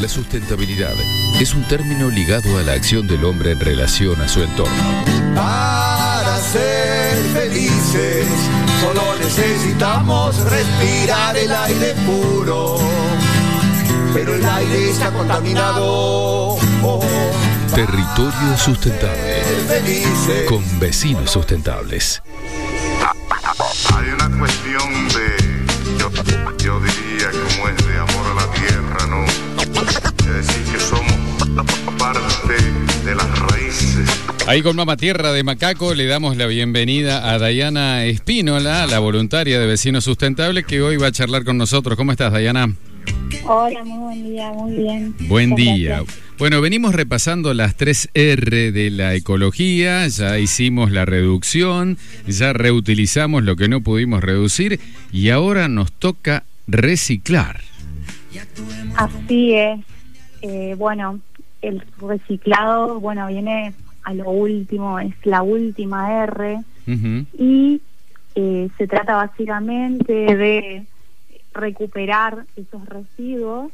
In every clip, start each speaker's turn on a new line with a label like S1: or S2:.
S1: La sustentabilidad es un término ligado a la acción del hombre en relación a su entorno.
S2: Para ser felices, solo necesitamos respirar el aire puro. Pero el aire está contaminado.
S1: Territorio sustentable. Con vecinos sustentables.
S3: Hay una cuestión de, yo, yo diría como es de amor a la tierra, ¿no? Es decir, que somos parte de las raíces.
S4: Ahí con Mama Tierra de Macaco le damos la bienvenida a Dayana Espínola, la voluntaria de Vecinos Sustentables, que hoy va a charlar con nosotros. ¿Cómo estás, Dayana?
S5: Hola, muy buen día, muy bien.
S4: Buen
S5: Muchas
S4: día.
S5: gracias.
S4: Bueno, venimos repasando las tres R de la ecología, ya hicimos la reducción, ya reutilizamos lo que no pudimos reducir y ahora nos toca reciclar.
S5: Así es. Eh, bueno, el reciclado, bueno, viene a lo último, es la última R y eh, se trata básicamente de recuperar esos residuos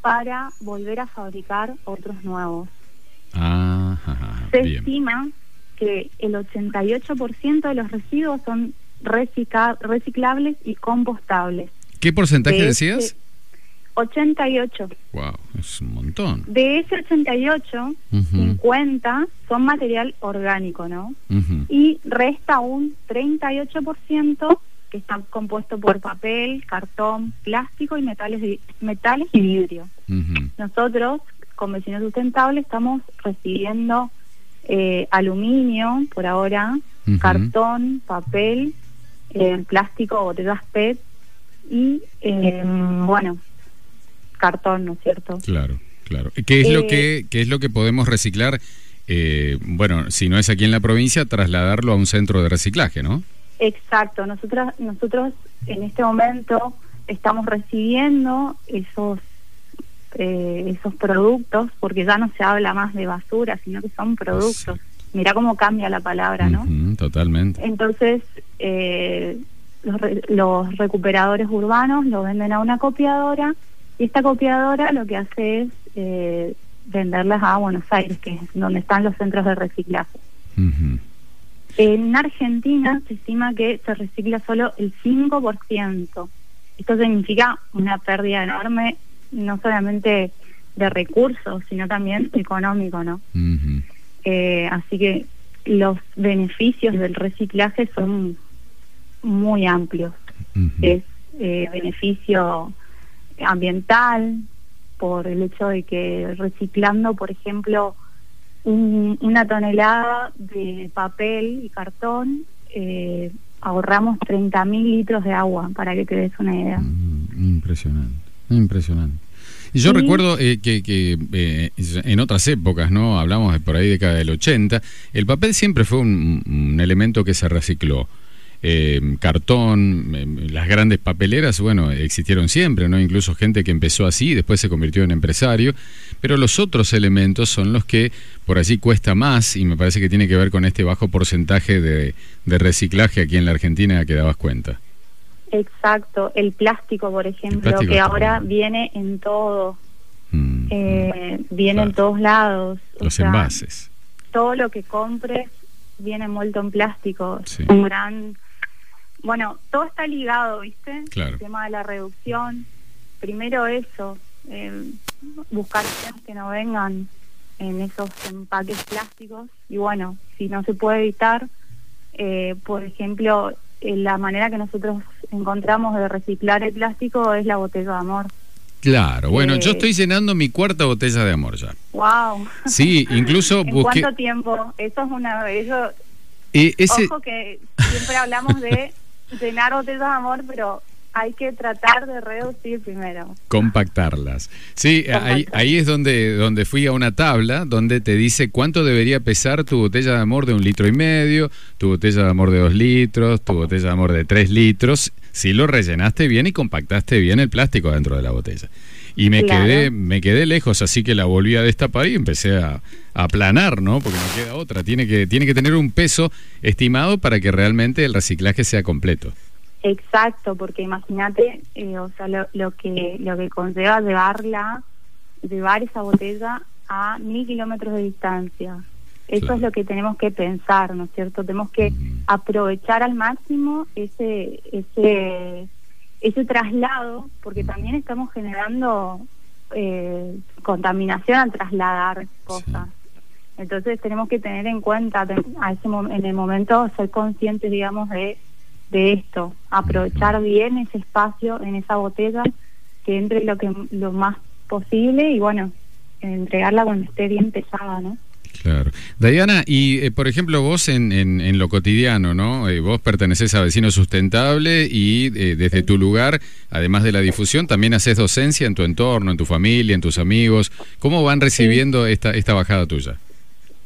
S5: para volver a fabricar otros nuevos.
S4: Ajá,
S5: Se
S4: bien.
S5: estima que el 88% de los residuos son recicla- reciclables y compostables.
S4: ¿Qué porcentaje
S5: De
S4: decías?
S5: ese 88.
S4: Wow, es un montón.
S5: De ese 88,
S4: Ujú.
S5: 50 son material orgánico, ¿no? Y resta un 38% que está compuesto por papel, cartón, plástico y metales, metales y vidrio. Nosotros, con Vecinos Sustentables, estamos recibiendo eh, aluminio por ahora, cartón, papel, eh, plástico, botellas PET y, eh, bueno, cartón, ¿no es cierto?
S4: Claro, claro. ¿Qué es lo
S5: Eh,
S4: que qué es lo que podemos reciclar? Eh, bueno, si no es aquí en la provincia, trasladarlo a un centro de reciclaje, ¿no?
S5: Exacto, nosotros, nosotros en este momento estamos recibiendo esos eh, esos productos, porque ya no se habla más de basura, sino que son productos. Mira cómo cambia la palabra, ¿no?
S4: Totalmente.
S5: Entonces, eh, los, re- los recuperadores urbanos lo venden a una copiadora y esta copiadora lo que hace es eh, venderlas a Buenos Aires, que es donde están los centros de reciclaje. En Argentina se estima que se recicla solo el 5%. Esto significa una pérdida enorme, no solamente de recursos, sino también económico, ¿no? Eh, así que los beneficios del reciclaje son muy amplios. Es eh, beneficio ambiental por el hecho de que reciclando, por ejemplo, un- una tonelada de papel y cartón, eh, ahorramos 30.000 litros de agua, para que te des una idea.
S4: Mm, Impresionante, impresionante. Y yo recuerdo eh, que, que, eh, en otras épocas, ¿no? Hablamos de por ahí década del 80, el papel siempre fue un, un elemento que se recicló. Eh, cartón, eh, las grandes papeleras, bueno, existieron siempre, ¿no? Incluso gente que empezó así y después se convirtió en empresario, pero los otros elementos son los que por allí cuesta más y me parece que tiene que ver con este bajo porcentaje de, de reciclaje aquí en la Argentina que dabas cuenta.
S5: Exacto, el plástico, por ejemplo,
S4: plástico
S5: que ahora viene en todo,
S4: Mm,
S5: eh, viene en todos lados. o
S4: los
S5: sea,
S4: envases.
S5: todo lo que compres viene envuelto en plástico.
S4: Sí.
S5: Un gran. Bueno, todo está ligado, ¿viste?
S4: Claro.
S5: El tema de la reducción. Primero eso, eh, buscar que no vengan en esos empaques plásticos. Y bueno, si no se puede evitar, eh, por ejemplo, eh, la manera que nosotros encontramos de reciclar el plástico es la botella de amor.
S4: Claro, bueno, yo
S5: Eh,
S4: estoy llenando mi cuarta botella de amor ya.
S5: ¡Wow!
S4: Sí, incluso
S5: ¿En
S4: busqué.
S5: cuánto tiempo? Eso es una. Eso,
S4: ese,
S5: Ojo que siempre hablamos de llenar botellas de amor, pero hay que tratar de reducir primero.
S4: compactarlas. Sí, ahí,
S5: Compactar.
S4: ahí es donde, donde fui a una tabla donde te dice cuánto debería pesar tu botella de amor de un litro y medio, tu botella de amor de dos litros, tu botella de amor de tres litros, si lo rellenaste bien y compactaste bien el plástico dentro de la botella. Y me
S5: Claro.
S4: quedé, me quedé lejos, así que la volví a destapar y empecé a, a aplanar, ¿no? Porque no queda otra. Tiene que, tiene que tener un peso estimado para que realmente el reciclaje sea completo.
S5: Exacto, porque imagínate, eh, o sea, lo, lo que lo que conlleva llevarla llevar esa botella a mil kilómetros de distancia. Eso es lo que tenemos que pensar, ¿no es cierto? Tenemos que aprovechar al máximo ese, ese, ese traslado, porque también estamos generando eh, contaminación al trasladar cosas. Entonces tenemos que tener en cuenta a ese en el momento ser conscientes, digamos, de, de esto, aprovechar bien ese espacio en esa botella, que entre lo que lo más posible y bueno, entregarla cuando esté bien pesada, ¿no?
S4: Claro. Diana, y eh, por ejemplo vos en, en, lo cotidiano, ¿no? Eh, vos perteneces a Vecino Sustentable y eh, desde tu lugar, además de la difusión, también haces docencia en tu entorno, en tu familia, en tus amigos. ¿Cómo van recibiendo esta, esta bajada tuya?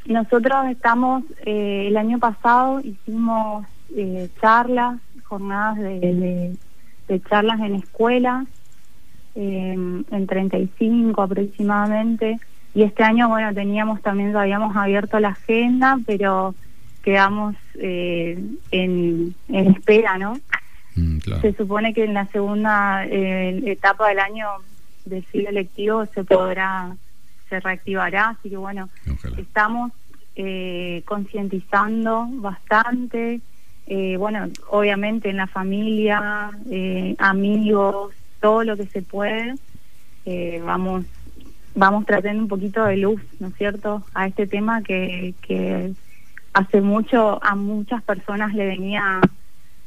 S5: Nosotros estamos, el año pasado hicimos charlas, jornadas de, de, charlas en escuelas, en 35 aproximadamente y este año, bueno, teníamos también, habíamos abierto la agenda, pero quedamos eh, en, espera, ¿no? Mm, Se supone que en la segunda eh, etapa del año del ciclo electivo se podrá, se reactivará, así que bueno, estamos eh, concientizando bastante, bueno, obviamente en la familia, amigos, todo lo que se puede, vamos vamos trayendo un poquito de luz, ¿no es cierto?, a este tema que, que hace mucho a muchas personas le venía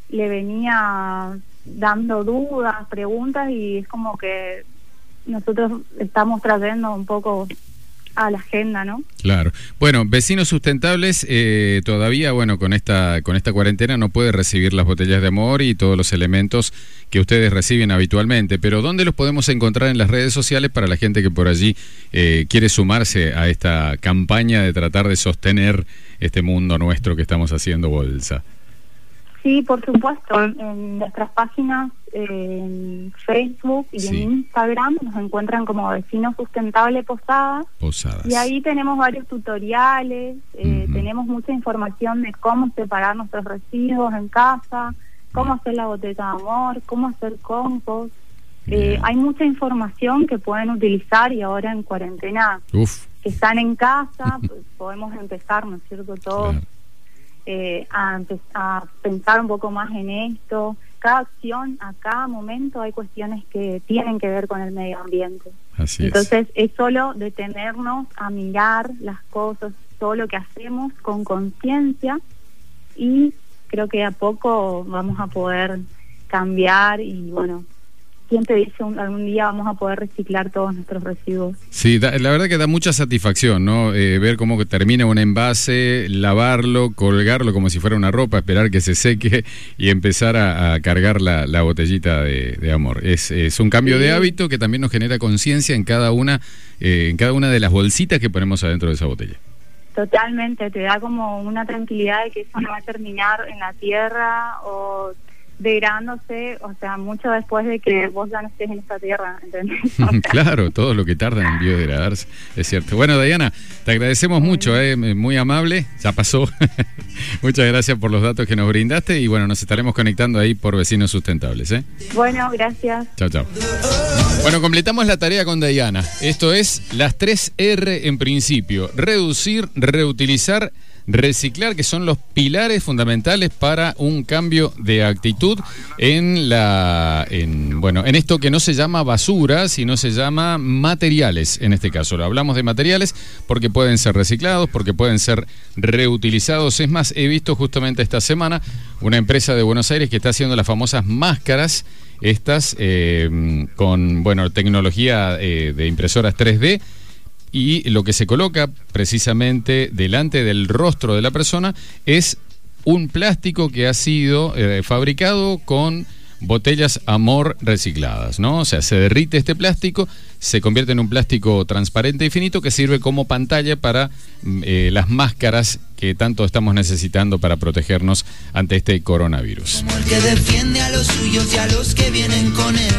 S5: le venía dando dudas, preguntas y es como que nosotros estamos trayendo un poco a la agenda, ¿no?
S4: Claro. Bueno, vecinos sustentables eh, todavía, bueno, con esta con esta cuarentena no puede recibir las botellas de amor y todos los elementos que ustedes reciben habitualmente, pero ¿dónde los podemos encontrar en las redes sociales para la gente que por allí eh, quiere sumarse a esta campaña de tratar de sostener este mundo nuestro que estamos haciendo bolsa?
S5: Sí, por supuesto. En nuestras páginas, en Facebook y en Instagram nos encuentran como Vecinos Sustentable Posadas.
S4: Posadas.
S5: Y ahí tenemos varios tutoriales, eh, tenemos mucha información de cómo separar nuestros residuos en casa, cómo hacer la botella de amor, cómo hacer compost. Eh, hay mucha información que pueden utilizar y ahora en cuarentena que están en casa, pues, podemos empezar, ¿no es cierto? Todos eh, a, a, pensar un poco más en esto. Cada acción, a cada momento hay cuestiones que tienen que ver con el medio ambiente. Entonces es. solo detenernos a mirar las cosas, todo lo que hacemos con conciencia y creo que a poco vamos a poder cambiar y bueno, ¿quién te dice algún día vamos a poder reciclar todos nuestros residuos?
S4: Sí, la verdad que da mucha satisfacción, ¿no? Eh, ver cómo termina un envase, lavarlo, colgarlo como si fuera una ropa, esperar que se seque y empezar a, cargar la, botellita de, amor. Es, un cambio de hábito que también nos genera conciencia en cada una, eh, en cada una de las bolsitas que ponemos adentro de esa botella.
S5: Totalmente, te da como una tranquilidad de que eso no va a terminar en la tierra o degradándose, o sea, mucho después de que vos ya no estés en esta tierra, ¿entendés?
S4: claro, todo lo que tarda en biodegradarse, es cierto. Bueno, Diana, te agradecemos mucho, eh, muy amable, ya pasó. Muchas gracias por los datos que nos brindaste y bueno, nos estaremos conectando ahí por Vecinos Sustentables. ¿eh?
S5: Bueno, gracias.
S4: Chao, chao. Bueno, completamos la tarea con Diana. Esto es las 3 R en principio, reducir, reutilizar reciclar, que son los pilares fundamentales para un cambio de actitud en la en bueno, en esto que no se llama basura, sino se llama materiales en este caso. Lo hablamos de materiales porque pueden ser reciclados, porque pueden ser reutilizados. Es más, he visto justamente esta semana una empresa de Buenos Aires que está haciendo las famosas máscaras estas eh, con bueno tecnología eh, de impresoras 3D y lo que se coloca precisamente delante del rostro de la persona es un plástico que ha sido eh, fabricado con botellas Amor recicladas, ¿no? O sea, se derrite este plástico, se convierte en un plástico transparente y finito que sirve como pantalla para mm, eh, las máscaras que tanto estamos necesitando para protegernos ante este coronavirus. Que defiende a los suyos y a los que vienen con él.